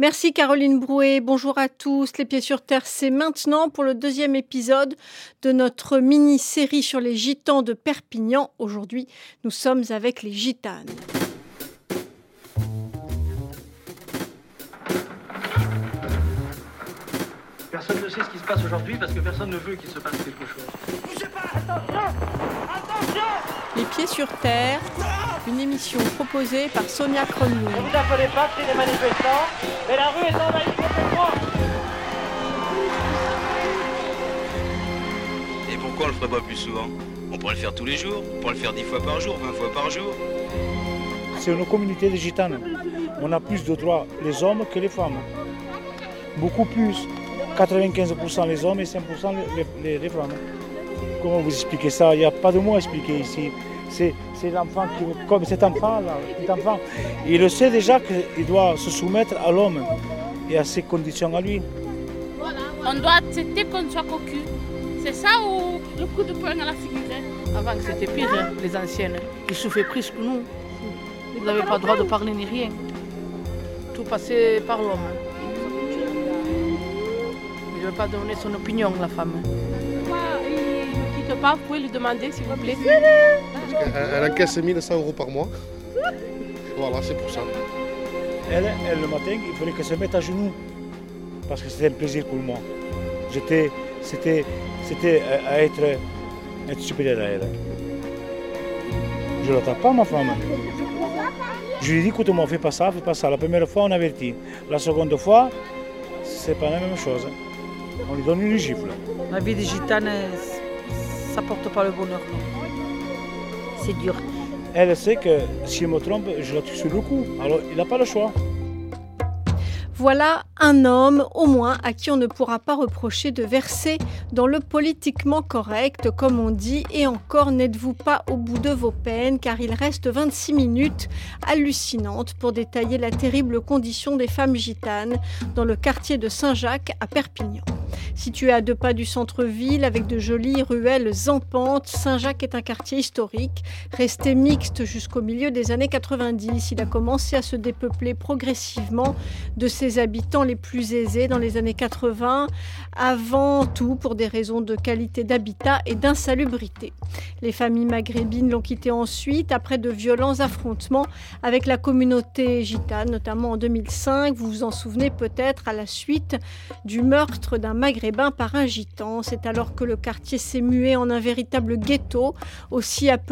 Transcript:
Merci Caroline Brouet, bonjour à tous. Les pieds sur terre, c'est maintenant pour le deuxième épisode de notre mini-série sur les gitans de Perpignan. Aujourd'hui, nous sommes avec les gitanes. Personne ne sait ce qui se passe aujourd'hui parce que personne ne veut qu'il se passe quelque chose. Bougez pas pieds sur terre, une émission proposée par Sonia Ne Kronlund. vous appelez pas, c'est des manifestants, mais la rue est envahie complètement Et pourquoi on le ferait pas plus souvent? On pourrait le faire tous les jours, on pourrait le faire 10 fois par jour, 20 fois par jour. C'est une communauté de gitanes. On a plus de droits les hommes que les femmes. Beaucoup plus. 95% les hommes et 5% les, les- les femmes. Comment vous expliquez ça? Il n'y a pas de mots à expliquer ici. C'est, l'enfant qui, comme cet enfant-là, cet enfant, il le sait déjà qu'il doit se soumettre à l'homme et à ses conditions à lui. On doit accepter qu'on soit cocu. C'est ça ou le coup de poing à la figure hein Avant que c'était pire, hein, les anciennes. Ils souffraient plus que nous. Ils n'avaient pas le droit de parler ni rien. Tout passait par l'homme. Il ne veut pas donner son opinion, la femme. Pas Vous pouvez lui demander s'il vous plaît. Elle, elle encaisse 1100 euros par mois. Voilà, c'est pour ça. Elle, elle, le matin, il fallait qu'elle se mette à genoux. Parce que c'était un plaisir pour moi. J'étais, c'était, c'était à à être, être supérieur à elle. Je ne l'attaque pas, ma femme. Je lui dis, écoute-moi, fais pas ça, fais pas ça. La première fois, on avertit. La seconde fois, c'est pas la même chose. On lui donne une gifle. La vie des gitanes, ça porte pas le bonheur. C'est dur. Elle sait que si elle me trompe, je la tue sur le coup. Alors, il n'a pas le choix. Voilà un homme, au moins, à qui on ne pourra pas reprocher de verser dans le politiquement correct, comme on dit, et encore n'êtes-vous pas au bout de vos peines, car il reste 26 minutes hallucinantes pour détailler la terrible condition des femmes gitanes dans le quartier de Saint-Jacques à Perpignan. Situé à deux pas du centre-ville, avec de jolies ruelles pente, Saint-Jacques est un quartier historique, resté mixte jusqu'au milieu des années 90. Il a commencé à se dépeupler progressivement de ses habitants les plus aisés dans les années 80, avant tout pour des raisons de qualité d'habitat et d'insalubrité. Les familles maghrébines l'ont quitté ensuite, après de violents affrontements avec la communauté gitane, notamment en 2005. Vous vous en souvenez peut-être à la suite du meurtre d'un maghrébin par un gitan. C'est alors que le quartier s'est mué en un véritable ghetto, aussi appelé